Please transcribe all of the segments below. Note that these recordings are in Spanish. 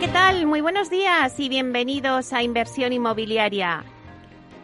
¿Qué tal? Muy buenos días y bienvenidos a Inversión Inmobiliaria.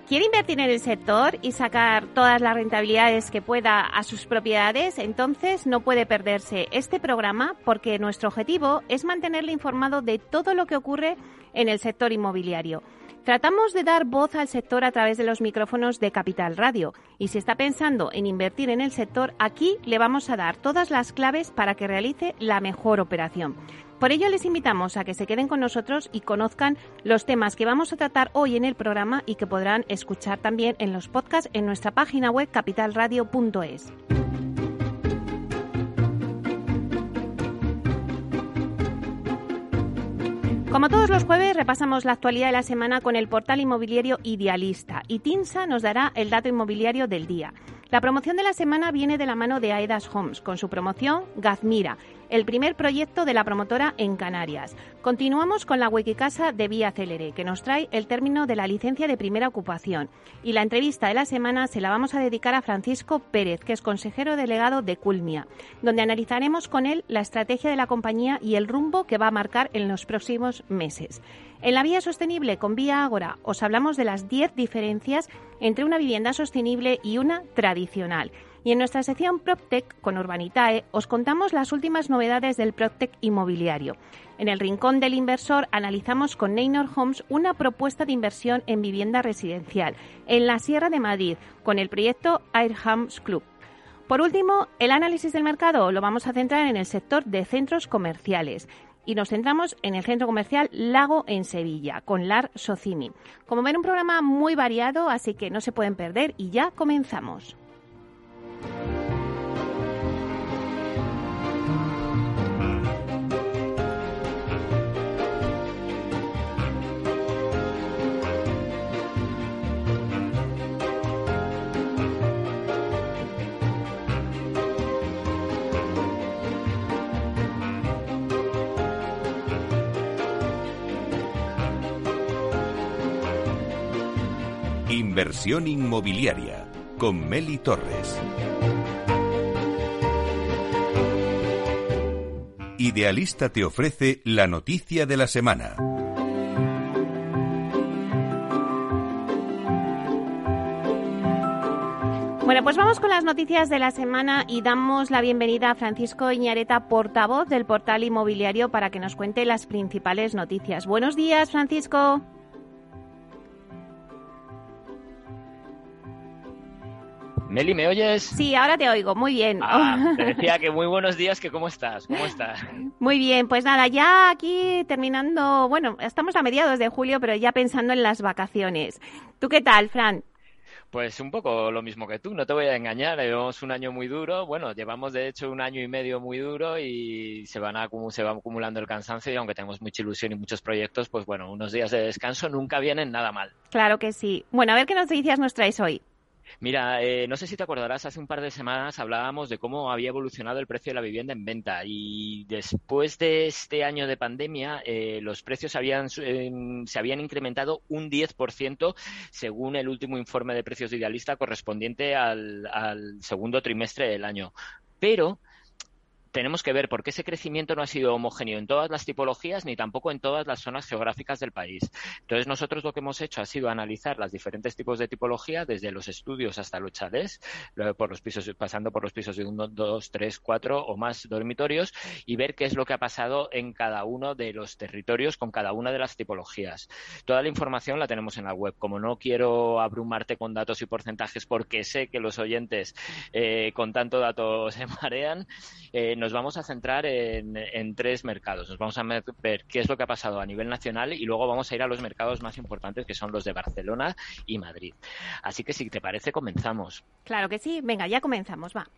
¿Quiere invertir en el sector y sacar todas las rentabilidades que pueda a sus propiedades? Entonces no puede perderse este programa porque nuestro objetivo es mantenerle informado de todo lo que ocurre en el sector inmobiliario. Tratamos de dar voz al sector a través de los micrófonos de Capital Radio y si está pensando en invertir en el sector, aquí le vamos a dar todas las claves para que realice la mejor operación. Por ello les invitamos a que se queden con nosotros y conozcan los temas que vamos a tratar hoy en el programa y que podrán escuchar también en los podcasts en nuestra página web capitalradio.es. Como todos los jueves, repasamos la actualidad de la semana con el portal inmobiliario Idealista y Tinsa nos dará el dato inmobiliario del día. La promoción de la semana viene de la mano de Aedas Homes, con su promoción Gazmira, el primer proyecto de la promotora en Canarias. Continuamos con la Wikicasa de Vía Celere, que nos trae el término de la licencia de primera ocupación. Y la entrevista de la semana se la vamos a dedicar a Francisco Pérez, que es consejero delegado de Culmia, donde analizaremos con él la estrategia de la compañía y el rumbo que va a marcar en los próximos meses. En la vía sostenible con Vía Ágora os hablamos de las 10 diferencias entre una vivienda sostenible y una tradicional. Y en nuestra sección PropTech con Urbanitae os contamos las últimas novedades del PropTech inmobiliario. En el rincón del inversor analizamos con Neynor Homes una propuesta de inversión en vivienda residencial en la Sierra de Madrid con el proyecto Air Homes Club. Por último, el análisis del mercado lo vamos a centrar en el sector de centros comerciales y nos centramos en el centro comercial Lago en Sevilla, con Lar Socimi. Como ven, un programa muy variado, así que no se pueden perder y ya comenzamos. Inversión inmobiliaria con Meli Torres. Idealista te ofrece la noticia de la semana. Bueno, pues vamos con las noticias de la semana y damos la bienvenida a Francisco Iñareta, portavoz del portal inmobiliario, para que nos cuente las principales noticias. Buenos días, Francisco. Meli, ¿me oyes? Sí, ahora te oigo, muy bien. Ah, te decía que muy buenos días, que cómo estás, cómo estás. Muy bien, pues nada, ya aquí terminando, bueno, estamos a mediados de julio, pero ya pensando en las vacaciones. ¿Tú qué tal, Fran? Pues un poco lo mismo que tú, no te voy a engañar, llevamos un año muy duro, bueno, llevamos de hecho un año y medio muy duro y se, van a, se va acumulando el cansancio y aunque tenemos mucha ilusión y muchos proyectos, pues bueno, unos días de descanso nunca vienen nada mal. Claro que sí. Bueno, a ver qué noticias nos traes hoy. Mira, eh, no sé si te acordarás, hace un par de semanas hablábamos de cómo había evolucionado el precio de la vivienda en venta y después de este año de pandemia eh, los precios habían, se habían incrementado un 10% según el último informe de precios de idealista correspondiente al, al segundo trimestre del año. Pero tenemos que ver por qué ese crecimiento no ha sido homogéneo en todas las tipologías ni tampoco en todas las zonas geográficas del país. Entonces, nosotros lo que hemos hecho ha sido analizar los diferentes tipos de tipología, desde los estudios hasta los chalés, por los pisos, pasando por los pisos de uno, dos, tres, cuatro o más dormitorios, y ver qué es lo que ha pasado en cada uno de los territorios con cada una de las tipologías. Toda la información la tenemos en la web. Como no quiero abrumarte con datos y porcentajes porque sé que los oyentes eh, con tanto dato se marean, eh, nos vamos a centrar en, tres mercados. Nos vamos a ver qué es lo que ha pasado a nivel nacional y luego vamos a ir a los mercados más importantes que son los de Barcelona y Madrid. Así que si te parece, comenzamos. Claro que sí. Venga, ya comenzamos, va.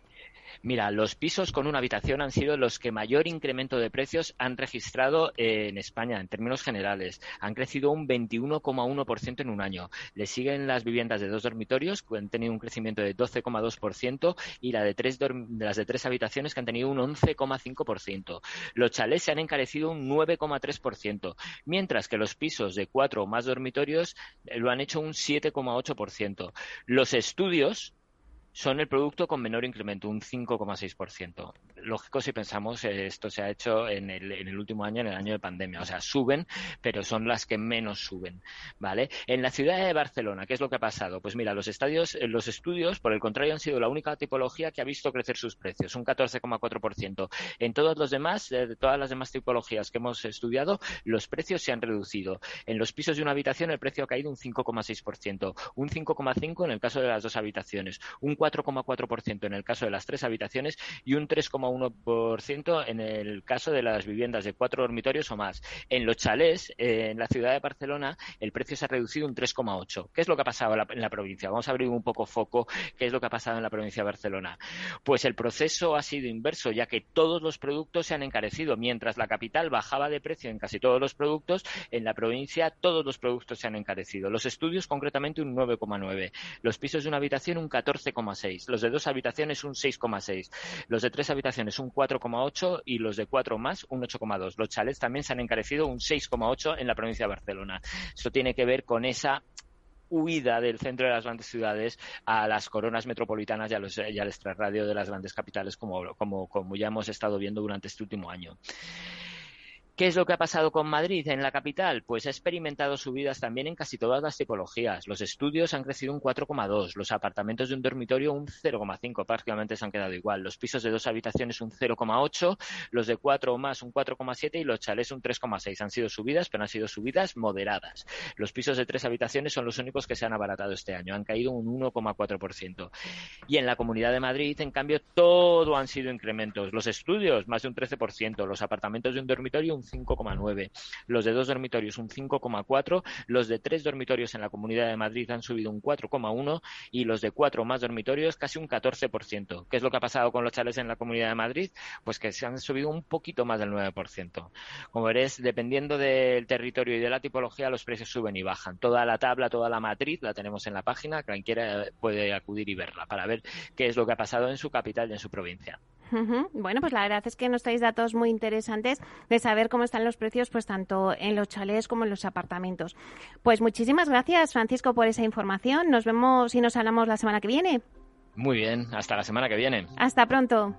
Mira, los pisos con una habitación han sido los que mayor incremento de precios han registrado en España en términos generales. Han crecido un 21,1% en un año. Le siguen las viviendas de dos dormitorios que han tenido un crecimiento de 12,2% y de tres las de tres habitaciones que han tenido un 11,5%. Los chalés se han encarecido un 9,3%, mientras que los pisos de cuatro o más dormitorios eh, lo han hecho un 7,8%. Los estudios son el producto con menor incremento, un 5,6%. Lógico si pensamos eh, esto se ha hecho en el, en el último año, en el año de pandemia. O sea, suben, pero son las que menos suben, ¿vale? En la ciudad de Barcelona, ¿qué es lo que ha pasado? Pues mira, los estadios, eh, los estudios, por el contrario, han sido la única tipología que ha visto crecer sus precios, un 14,4%. En todos los demás, eh, de todas las demás tipologías que hemos estudiado, los precios se han reducido. En los pisos de una habitación el precio ha caído un 5,6%, un 5,5% en el caso de las dos habitaciones, un 4,4% en el caso de las tres habitaciones y un 3,1% en el caso de las viviendas de cuatro dormitorios o más. En los chalés, en la ciudad de Barcelona, el precio se ha reducido un 3,8%. ¿Qué es lo que ha pasado en la provincia? Vamos a abrir un poco foco. ¿Qué es lo que ha pasado en la provincia de Barcelona? Pues el proceso ha sido inverso, ya que todos los productos se han encarecido. Mientras la capital bajaba de precio en casi todos los productos, en la provincia todos los productos se han encarecido. Los estudios, concretamente, un 9,9%. Los pisos de una habitación, un 14,6% los de dos habitaciones un 6,6, los de tres habitaciones un 4,8 y los de cuatro más un 8,2. Los chalets también se han encarecido un 6,8 en la provincia de Barcelona. Esto tiene que ver con esa huida del centro de las grandes ciudades a las coronas metropolitanas y, a los, y al extrarradio de las grandes capitales, como, como, como ya hemos estado viendo durante este último año. ¿Qué es lo que ha pasado con Madrid en la capital? Pues ha experimentado subidas también en casi todas las tipologías. Los estudios han crecido un 4,2, los apartamentos de un dormitorio un 0,5, prácticamente se han quedado igual. Los pisos de dos habitaciones un 0,8, los de cuatro o más un 4,7 y los chalés un 3,6. Han sido subidas, pero han sido subidas moderadas. Los pisos de tres habitaciones son los únicos que se han abaratado este año, han caído un 1,4%. Y en la Comunidad de Madrid, en cambio, todo han sido incrementos. Los estudios, más de un 13%, los apartamentos de un dormitorio un 5,9. Los de dos dormitorios un 5,4. Los de tres dormitorios en la Comunidad de Madrid han subido un 4,1 y los de cuatro más dormitorios casi un 14%. ¿Qué es lo que ha pasado con los chales en la Comunidad de Madrid? Pues que se han subido un poquito más del 9%. Como veréis, dependiendo del territorio y de la tipología, los precios suben y bajan. Toda la tabla, toda la matriz la tenemos en la página. Quien quiera puede acudir y verla para ver qué es lo que ha pasado en su capital y en su provincia. Bueno, pues la verdad es que nos traéis datos muy interesantes de saber cómo están los precios, pues tanto en los chalés como en los apartamentos. Pues muchísimas gracias, Francisco, por esa información. Nos vemos y nos hablamos la semana que viene. Muy bien, hasta la semana que viene. Hasta pronto.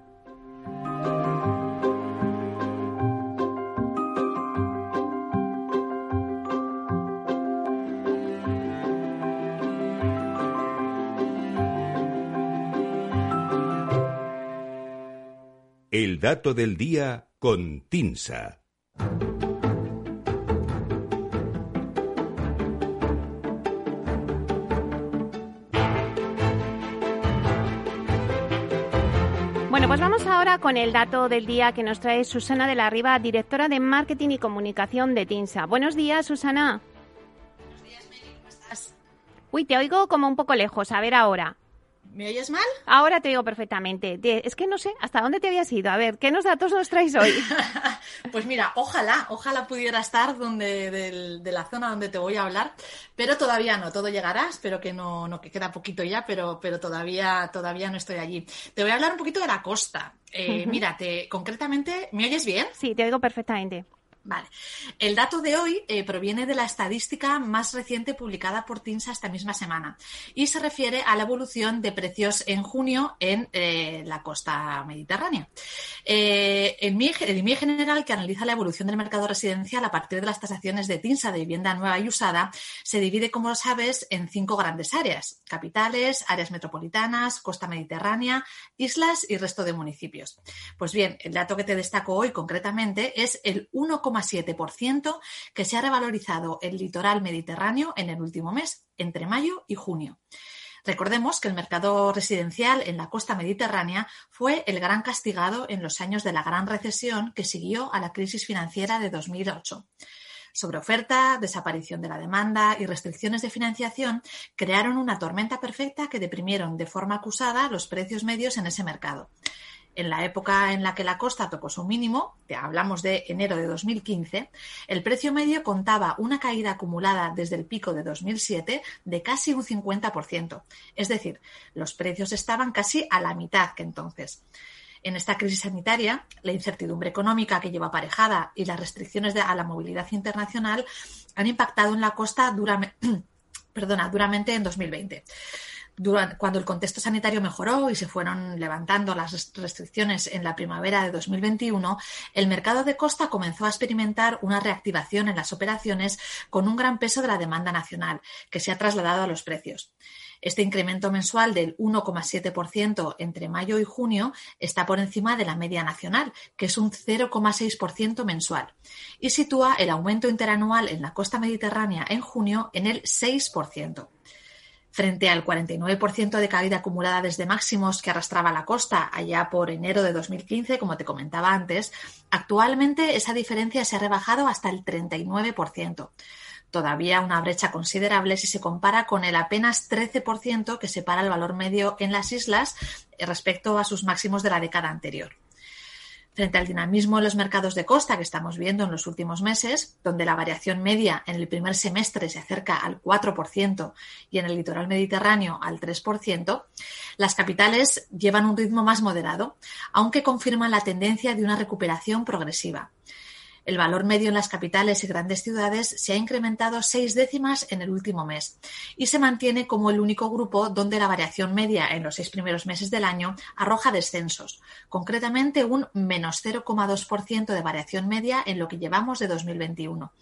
El dato del día con Tinsa. Bueno, pues vamos ahora con el dato del día que nos trae Susana de la Riva, directora de Marketing y Comunicación de TINSA. Buenos días, Susana. Buenos días, Meli, ¿cómo estás? Uy, te oigo como un poco lejos. A ver ahora. ¿Me oyes mal? Ahora te oigo perfectamente. Es que no sé hasta dónde te habías ido. A ver, ¿qué nos datos nos traes hoy? pues mira, ojalá, ojalá pudiera estar donde de, la zona donde te voy a hablar, pero todavía no. Todo llegará. Espero que no, no que queda poquito ya, pero, pero todavía, todavía no estoy allí. Te voy a hablar un poquito de la costa. Eh, Mira, concretamente, ¿me oyes bien? Sí, te oigo perfectamente. Vale. El dato de hoy eh, proviene de la estadística más reciente publicada por TINSA esta misma semana y se refiere a la evolución de precios en junio en eh, la costa mediterránea. En mi, el IMIE general, que analiza la evolución del mercado residencial a partir de las tasaciones de TINSA de vivienda nueva y usada, se divide, como lo sabes, en cinco grandes áreas: capitales, áreas metropolitanas, costa mediterránea, islas y resto de municipios. Pues bien, el dato que te destaco hoy concretamente es el 1,5 2,7% que se ha revalorizado el litoral mediterráneo en el último mes, entre mayo y junio. Recordemos que el mercado residencial en la costa mediterránea fue el gran castigado en los años de la gran recesión que siguió a la crisis financiera de 2008 sobre oferta, desaparición de la demanda y restricciones de financiación crearon una tormenta perfecta que deprimieron de forma acusada los precios medios en ese mercado en la época en la que la costa tocó su mínimo, hablamos de enero de 2015, el precio medio contaba una caída acumulada desde el pico de 2007 de casi un 50%. Es decir, los precios estaban casi a la mitad que entonces. En esta crisis sanitaria, la incertidumbre económica que lleva aparejada y las restricciones a la movilidad internacional han impactado en la costa perdona, duramente en 2020 cuando el contexto sanitario mejoró y se fueron levantando las restricciones en la primavera de 2021, el mercado de costa comenzó a experimentar una reactivación en las operaciones con un gran peso de la demanda nacional, que se ha trasladado a los precios. Este incremento mensual del 1,7% entre mayo y junio está por encima de la media nacional, que es un 0,6% mensual, y sitúa el aumento interanual en la costa mediterránea en junio en el 6% frente al 49% de caída acumulada desde máximos que arrastraba la costa allá por enero de 2015, como te comentaba antes, actualmente esa diferencia se ha rebajado hasta el 39%. Todavía una brecha considerable si se compara con el apenas 13% que separa el valor medio en las islas respecto a sus máximos de la década anterior frente al dinamismo en los mercados de costa que estamos viendo en los últimos meses, donde la variación media en el primer semestre se acerca al 4% y en el litoral mediterráneo al 3%, las capitales llevan un ritmo más moderado, aunque confirman la tendencia de una recuperación progresiva. El valor medio en las capitales y grandes ciudades se ha incrementado seis décimas en el último mes y se mantiene como el único grupo donde la variación media en los seis primeros meses del año arroja descensos, concretamente un menos 0,2% de variación media en lo que llevamos de 2021.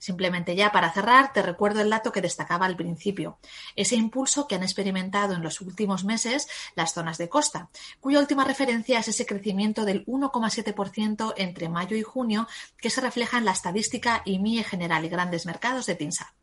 Simplemente ya para cerrar, te recuerdo el dato que destacaba al principio, ese impulso que han experimentado en los últimos meses las zonas de costa, cuya última referencia es ese crecimiento del 1,7% entre mayo y junio que se refleja en la estadística IMIE general y grandes mercados de TINSA.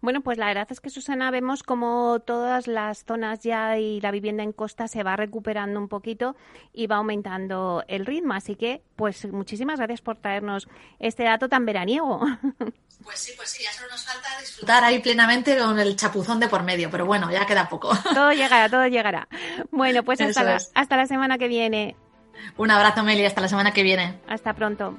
Bueno, pues la verdad es que Susana vemos como todas las zonas ya y la vivienda en costa se va recuperando un poquito y va aumentando el ritmo. Así que, pues muchísimas gracias por traernos este dato tan veraniego. Pues sí, pues sí, ya solo nos falta disfrutar ahí plenamente con el chapuzón de por medio, pero bueno, ya queda poco. Todo llegará, todo llegará. Bueno, pues hasta, la, hasta la semana que viene. Un abrazo, Meli, hasta la semana que viene. Hasta pronto.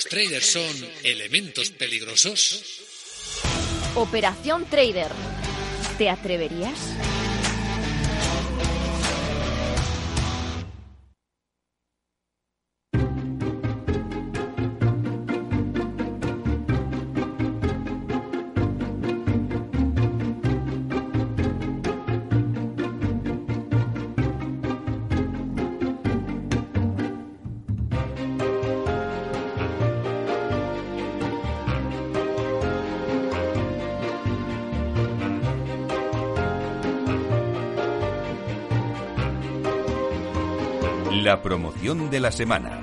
Los traders son elementos peligrosos. Operación Trader. ¿Te atreverías? Promoción de la semana.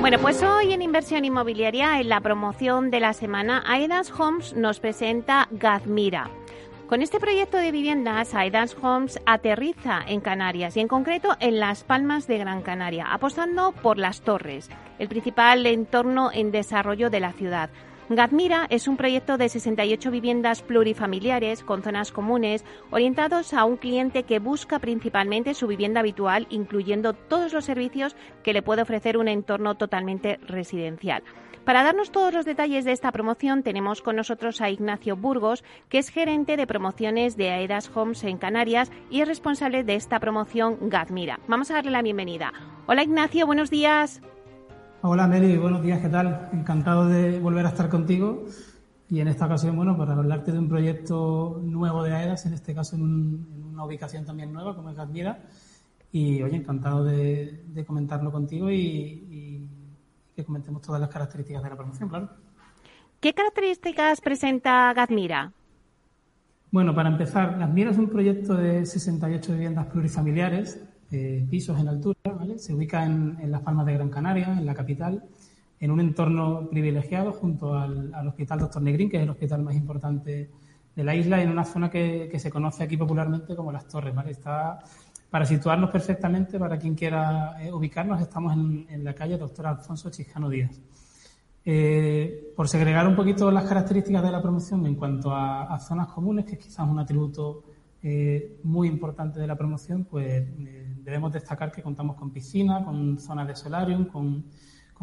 Bueno, pues hoy en Inversión Inmobiliaria, en la promoción de la semana, Aidas Homes nos presenta Gazmira. Con este proyecto de viviendas, Aidas Homes aterriza en Canarias y en concreto en Las Palmas de Gran Canaria, apostando por las torres, el principal entorno en desarrollo de la ciudad. Gazmira es un proyecto de 68 viviendas plurifamiliares con zonas comunes orientados a un cliente que busca principalmente su vivienda habitual, incluyendo todos los servicios que le puede ofrecer un entorno totalmente residencial. Para darnos todos los detalles de esta promoción tenemos con nosotros a Ignacio Burgos, que es gerente de promociones de Aedas Homes en Canarias y es responsable de esta promoción Gazmira. Vamos a darle la bienvenida. Hola Ignacio, buenos días. Hola Meli, buenos días, ¿qué tal? Encantado de volver a estar contigo y en esta ocasión, bueno, para hablarte de un proyecto nuevo de AEDAS, en este caso en, una ubicación también nueva como es Gazmira y oye, encantado de, comentarlo contigo y, que comentemos todas las características de la promoción, claro. ¿Qué características presenta Gazmira? Bueno, para empezar, Gazmira es un proyecto de 68 viviendas plurifamiliares eh, pisos en altura, Se ubica en, Las Palmas de Gran Canaria, en la capital, en un entorno privilegiado junto al, Hospital Doctor Negrín, que es el hospital más importante de la isla, en una zona que, se conoce aquí popularmente como Las Torres, ¿vale? Está, para situarnos perfectamente, para quien quiera eh, ubicarnos, estamos en, la calle Doctor Alfonso Chiscano Díaz. Eh, por segregar un poquito las características de la promoción en cuanto a, a zonas comunes, que es quizás un atributo eh, muy importante de la promoción, pues eh, debemos destacar que contamos con piscina, con zonas de solarium, con,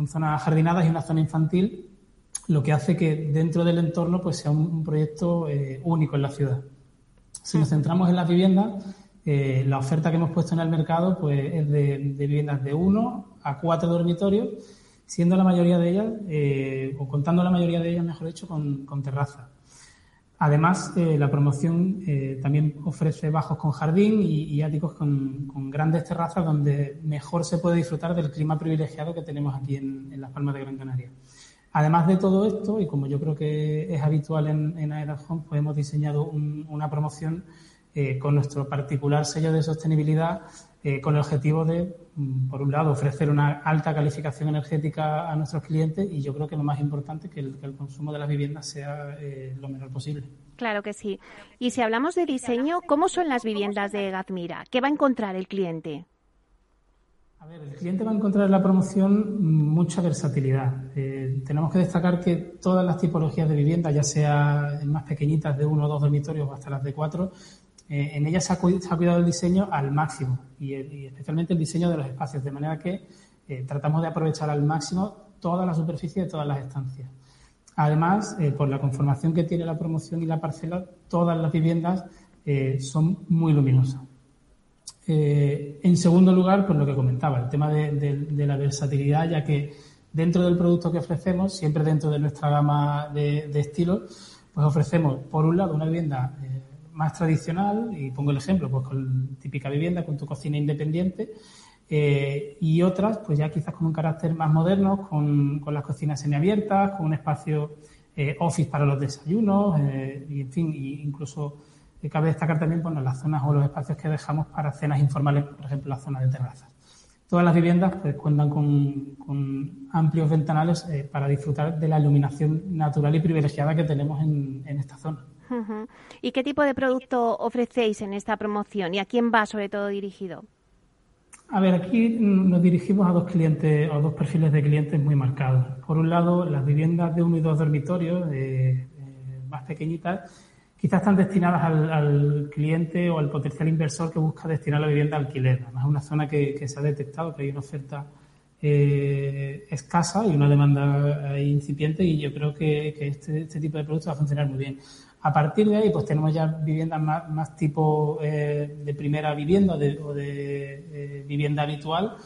zonas jardinadas y una zona infantil, lo que hace que dentro del entorno pues sea un, proyecto eh, único en la ciudad. Si nos centramos en las viviendas, la oferta que hemos puesto en el mercado pues es de, viviendas de uno a cuatro dormitorios, siendo la mayoría de ellas, o contando la mayoría de ellas, mejor dicho, con, con terraza. Además, eh, la promoción eh, también ofrece bajos con jardín y, áticos con, grandes terrazas donde mejor se puede disfrutar del clima privilegiado que tenemos aquí en, Las Palmas de Gran Canaria. Además de todo esto, y como yo creo que es habitual en, en Home, pues hemos diseñado una promoción eh, con nuestro particular sello de sostenibilidad eh, con el objetivo de, mm, por un lado, ofrecer una alta calificación energética a nuestros clientes y yo creo que lo más importante es que el, consumo de las viviendas sea eh, lo menor posible. Claro que sí. Y si hablamos de diseño, ¿cómo son las viviendas de Gazmira? ¿Qué va a encontrar el cliente? A ver, el cliente va a encontrar en la promoción mucha versatilidad. Eh, tenemos que destacar que todas las tipologías de vivienda, ya sea más pequeñitas de uno o dos dormitorios hasta las de cuatro, eh, en ella se ha, cuidado el diseño al máximo y, especialmente el diseño de los espacios, de manera que eh, tratamos de aprovechar al máximo toda la superficie de todas las estancias. Además, eh, por la conformación que tiene la promoción y la parcela, todas las viviendas son muy luminosas. en segundo lugar, pues lo que comentaba, el tema de, la versatilidad, ya que dentro del producto que ofrecemos, siempre dentro de nuestra gama de, de estilos, pues ofrecemos, por un lado, una vivienda más tradicional, y pongo el ejemplo, pues con típica vivienda, con tu cocina independiente, eh, y otras, pues ya quizás con un carácter más moderno, con, con las cocinas semiabiertas, con un espacio eh, office para los desayunos, eh, y en fin, incluso cabe destacar también bueno, las zonas o los espacios que dejamos para cenas informales, por ejemplo, la zona de terrazas. Todas las viviendas pues, cuentan con, con amplios ventanales para disfrutar de la iluminación natural y privilegiada que tenemos en, en esta zona. ¿Y qué tipo de producto ofrecéis en esta promoción y a quién va sobre todo dirigido? A ver, aquí nos dirigimos a dos clientes, a dos perfiles de clientes muy marcados. Por un lado, las viviendas de uno y dos dormitorios, eh, eh, más pequeñitas, quizás están destinadas al, cliente o al potencial inversor que busca destinar la vivienda al alquiler. Es una zona que, se ha detectado que hay una oferta eh, escasa y una demanda incipiente y yo creo que, este, este, tipo de productos va a funcionar muy bien. A partir de ahí, pues tenemos ya viviendas más, tipo eh, de primera vivienda o de, vivienda habitual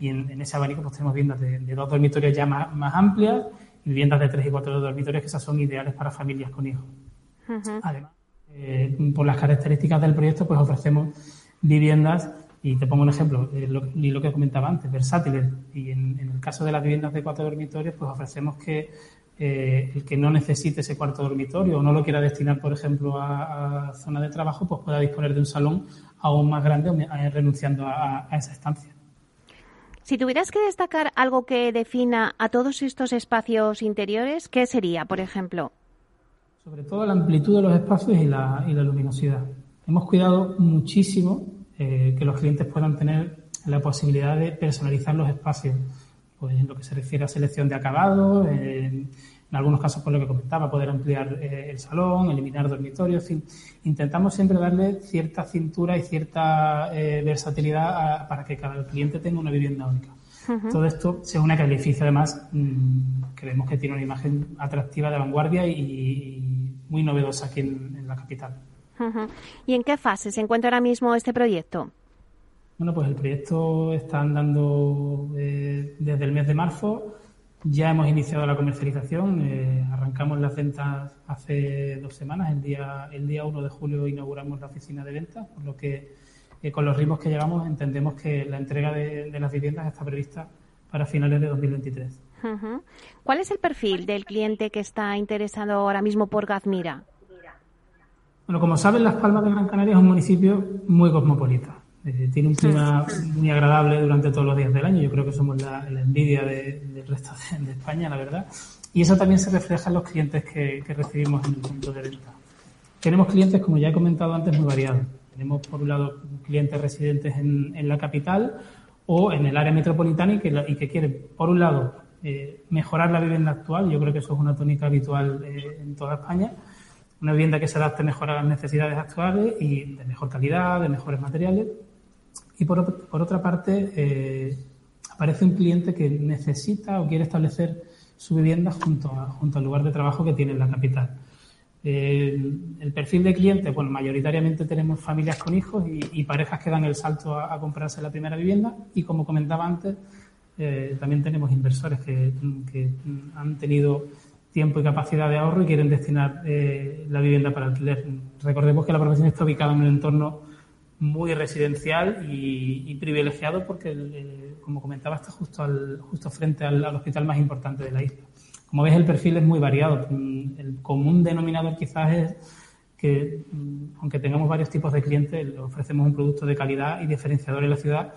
y en, ese abanico pues tenemos viviendas de, dos dormitorios ya más, más amplias y viviendas de tres y cuatro dormitorios que esas son ideales para familias con hijos. Además, eh, por las características del proyecto, pues ofrecemos viviendas, y te pongo un ejemplo, eh, lo, y lo que comentaba antes, versátiles. Y en, el caso de las viviendas de cuatro dormitorios, pues ofrecemos que eh, el que no necesite ese cuarto dormitorio o no lo quiera destinar, por ejemplo, a, zona de trabajo, pues pueda disponer de un salón aún más grande renunciando a, a esa estancia. Si tuvieras que destacar algo que defina a todos estos espacios interiores, ¿qué sería, por ejemplo? Sobre todo la amplitud de los espacios y la, y la luminosidad. Hemos cuidado muchísimo eh, que los clientes puedan tener la posibilidad de personalizar los espacios, pues en lo que se refiere a selección de acabados, en, algunos casos, por lo que comentaba, poder ampliar eh, el salón, eliminar dormitorios, en fin, intentamos siempre darle cierta cintura y cierta eh, versatilidad para que cada cliente tenga una vivienda única. Todo esto se une a que el edificio, además, mm, creemos que tiene una imagen atractiva de vanguardia y, muy novedosa aquí en, la capital. ¿Y en qué fase se encuentra ahora mismo este proyecto? Bueno, pues el proyecto está andando eh, desde el mes de marzo. Ya hemos iniciado la comercialización. Eh, arrancamos las ventas hace dos semanas. El día, el día 1 de julio inauguramos la oficina de ventas, por lo que con los ritmos que llevamos entendemos que la entrega de, las viviendas está prevista para finales de 2023. ¿Cuál es el perfil del cliente que está interesado ahora mismo por Gazmira? Bueno, como saben, Las Palmas de Gran Canaria es un municipio muy cosmopolita. Eh, tiene un clima muy agradable durante todos los días del año. Yo creo que somos la, envidia del resto de, España, la verdad. Y eso también se refleja en los clientes que, que recibimos en el punto de venta. Tenemos clientes, como ya he comentado antes, muy variados. Tenemos, por un lado, clientes residentes en, la capital o en el área metropolitana y que, y que quieren, por un lado, eh, mejorar la vivienda actual. Yo creo que eso es una tónica habitual eh, en toda España. Una vivienda que se adapte mejor a las necesidades actuales y de mejor calidad, de mejores materiales. Y por, otra parte, eh, aparece un cliente que necesita o quiere establecer su vivienda junto, al lugar de trabajo que tiene en la capital. El, perfil de clientes, bueno, mayoritariamente tenemos familias con hijos y, parejas que dan el salto a, comprarse la primera vivienda y como comentaba antes, eh, también tenemos inversores que, han tenido tiempo y capacidad de ahorro y quieren destinar eh, la vivienda para alquiler. Recordemos que la profesión está ubicada en un entorno muy residencial y, privilegiado porque, eh, como comentaba, está justo, al, justo frente al hospital más importante de la isla. Como ves, el perfil es muy variado. El común denominador quizás es que, mm, aunque tengamos varios tipos de clientes, ofrecemos un producto de calidad y diferenciador en la ciudad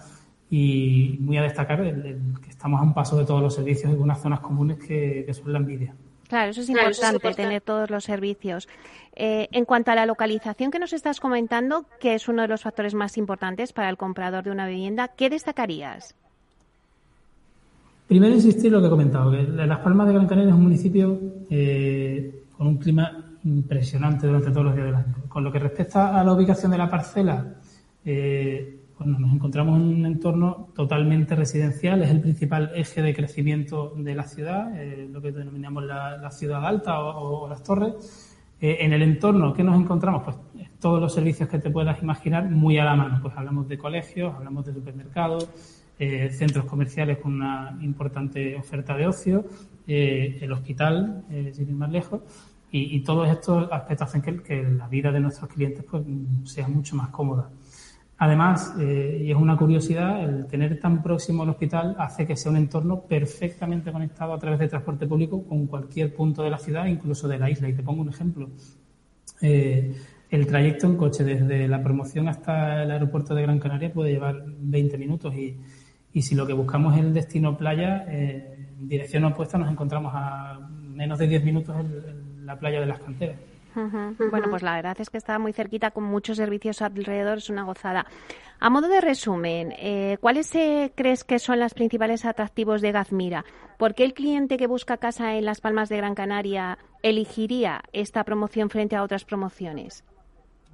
y muy a destacar el, que estamos a un paso de todos los servicios en unas zonas comunes que, son la envidia. Claro, eso es importante, tener todos los servicios. Eh, en cuanto a la localización que nos estás comentando, que es uno de los factores más importantes para el comprador de una vivienda, ¿qué destacarías? Primero insistir en lo que he comentado, que Las Palmas de Gran Canaria es un municipio eh, con un clima impresionante durante todos los días del año. Con lo que respecta a la ubicación de la parcela, eh, nos encontramos en un entorno totalmente residencial, es el principal eje de crecimiento de la ciudad, eh, lo que denominamos la, ciudad alta o, las torres. en el entorno, ¿qué nos encontramos? Pues todos los servicios que te puedas imaginar muy a la mano. Pues hablamos de colegios, hablamos de supermercados, eh, centros comerciales con una importante oferta de ocio, eh, el hospital, eh, sin ir más lejos, y, todos estos aspectos hacen que, la vida de nuestros clientes pues, sea mucho más cómoda. Además, y es una curiosidad, el tener tan próximo al hospital hace que sea un entorno perfectamente conectado a través de transporte público con cualquier punto de la ciudad, incluso de la isla. Y te pongo un ejemplo. el trayecto en coche desde la promoción hasta el aeropuerto de Gran Canaria puede llevar 20 minutos y, y si lo que buscamos es el destino playa, eh, en dirección opuesta nos encontramos a menos de 10 minutos en, la playa de las canteras. Bueno, pues la verdad es que está muy cerquita con muchos servicios alrededor, es una gozada. A modo de resumen, eh, ¿cuáles eh, crees que son los principales atractivos de Gazmira? ¿Por qué el cliente que busca casa en Las Palmas de Gran Canaria elegiría esta promoción frente a otras promociones?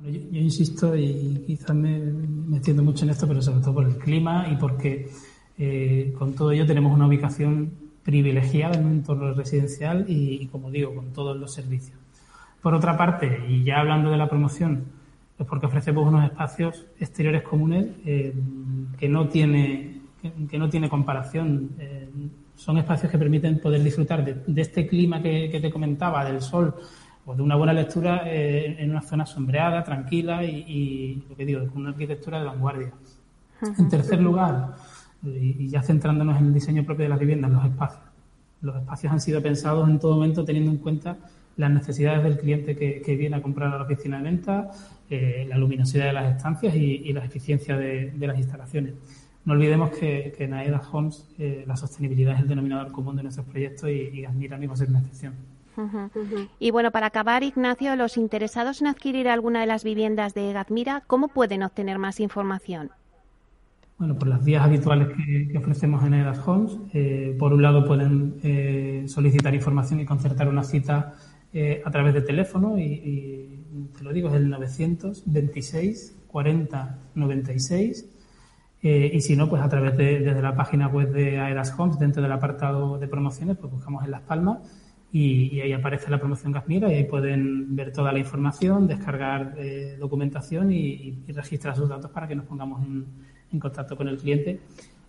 Yo, insisto y quizás me, me, extiendo mucho en esto, pero sobre todo por el clima y porque eh, con todo ello tenemos una ubicación privilegiada en un entorno residencial y, como digo, con todos los servicios. Por otra parte, y ya hablando de la promoción, es porque ofrecemos unos espacios exteriores comunes eh, que no tiene que, no tiene comparación. Eh, son espacios que permiten poder disfrutar de, este clima que, te comentaba, del sol, o de una buena lectura eh, en una zona sombreada, tranquila y, lo que digo, con una arquitectura de vanguardia. En tercer lugar, y, ya centrándonos en el diseño propio de las viviendas, los espacios. Los espacios han sido pensados en todo momento teniendo en cuenta las necesidades del cliente que, viene a comprar a la oficina de venta, eh, la luminosidad de las estancias y, la eficiencia de, las instalaciones. No olvidemos que, en AEDA Homes eh, la sostenibilidad es el denominador común de nuestros proyectos y, y Admira mismo es una excepción. Y bueno, para acabar, Ignacio, los interesados en adquirir alguna de las viviendas de Gazmira, ¿cómo pueden obtener más información? Bueno, por las vías habituales que, ofrecemos en Edas Homes. Eh, por un lado pueden eh, solicitar información y concertar una cita eh, a través de teléfono y, te lo digo, es el 926 40 96 y si no, pues a través de desde la página web de Aedas Homes, dentro del apartado de promociones, pues buscamos en Las Palmas y, ahí aparece la promoción Gasmira y ahí pueden ver toda la información, descargar documentación y, y registrar sus datos para que nos pongamos en en contacto con el cliente.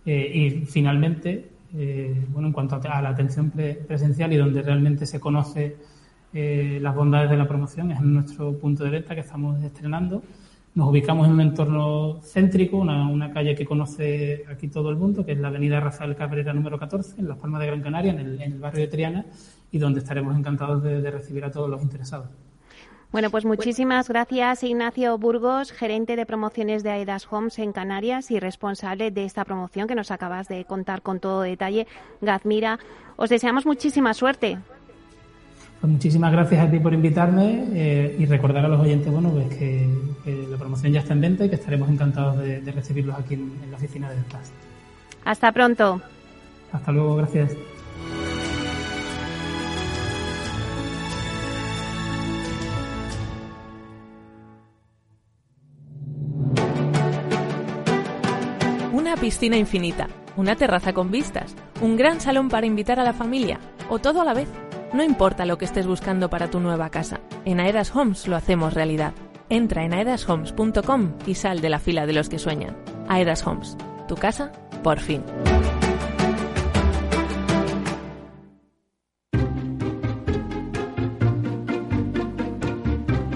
Eh, y finalmente, eh, bueno, en cuanto a la atención presencial y donde realmente se conoce eh, las bondades de la promoción, es en nuestro punto de venta que estamos estrenando. Nos ubicamos en un entorno céntrico, una, calle que conoce aquí todo el mundo, que es la avenida Rafael Cabrera número 14, en Las Palmas de Gran Canaria, en el, barrio de Triana, y donde estaremos encantados de recibir a todos los interesados. Bueno, pues muchísimas gracias Ignacio Burgos, gerente de promociones de Aidas Homes en Canarias y responsable de esta promoción que nos acabas de contar con todo detalle. Gazmira, os deseamos muchísima suerte. Pues muchísimas gracias a ti por invitarme eh, y recordar a los oyentes bueno, pues que, la promoción ya está en venta y que estaremos encantados de, recibirlos aquí en, la oficina de Despas. Hasta pronto. Hasta luego, gracias. piscina infinita, una terraza con vistas, un gran salón para invitar a la familia o todo a la vez. No importa lo que estés buscando para tu nueva casa, en Aedas Homes lo hacemos realidad. Entra en aedashomes.com y sal de la fila de los que sueñan. Aedas Homes, tu casa, por fin.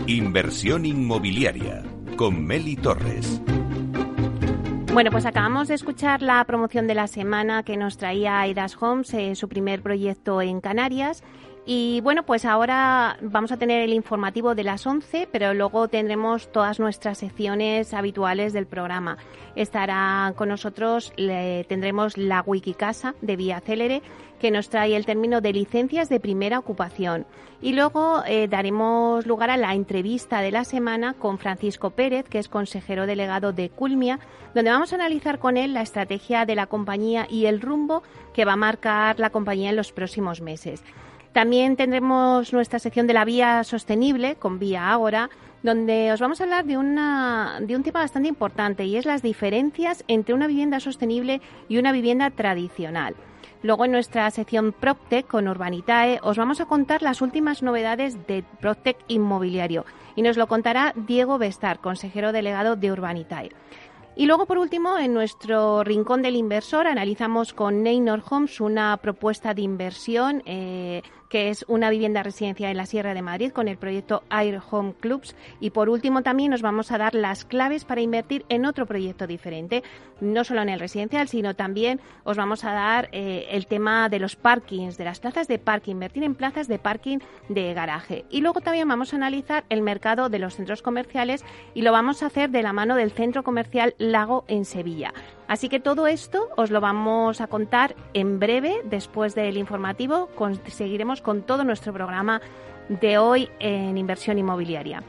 Inversión inmobiliaria con Meli Torres. Bueno, pues acabamos de escuchar la promoción de la semana que nos traía Aidas Homes, eh, su primer proyecto en Canarias. Y bueno, pues ahora vamos a tener el informativo de las 11, pero luego tendremos todas nuestras secciones habituales del programa. Estará con nosotros, le, tendremos la Wikicasa de Vía Célere, que nos trae el término de licencias de primera ocupación. Y luego eh, daremos lugar a la entrevista de la semana con Francisco Pérez, que es consejero delegado de Culmia, donde vamos a analizar con él la estrategia de la compañía y el rumbo que va a marcar la compañía en los próximos meses. También tendremos nuestra sección de la vía sostenible con Vía Ágora, donde os vamos a hablar de, de un tema bastante importante y es las diferencias entre una vivienda sostenible y una vivienda tradicional. Luego en nuestra sección PropTech con Urbanitae os vamos a contar las últimas novedades de PropTech inmobiliario y nos lo contará Diego Bestar, consejero delegado de Urbanitae. Y luego, por último, en nuestro rincón del inversor analizamos con Neynor Homes una propuesta de inversión eh, que es una vivienda residencial en la Sierra de Madrid con el proyecto Air Home Clubs. Y por último también nos vamos a dar las claves para invertir en otro proyecto diferente, no solo en el residencial, sino también os vamos a dar eh, el tema de los parkings, de las plazas de parking, invertir en plazas de parking de garaje. Y luego también vamos a analizar el mercado de los centros comerciales y lo vamos a hacer de la mano del centro comercial Lago en Sevilla. Así que todo esto os lo vamos a contar en breve, después del informativo. seguiremos con todo nuestro programa de hoy en inversión inmobiliaria.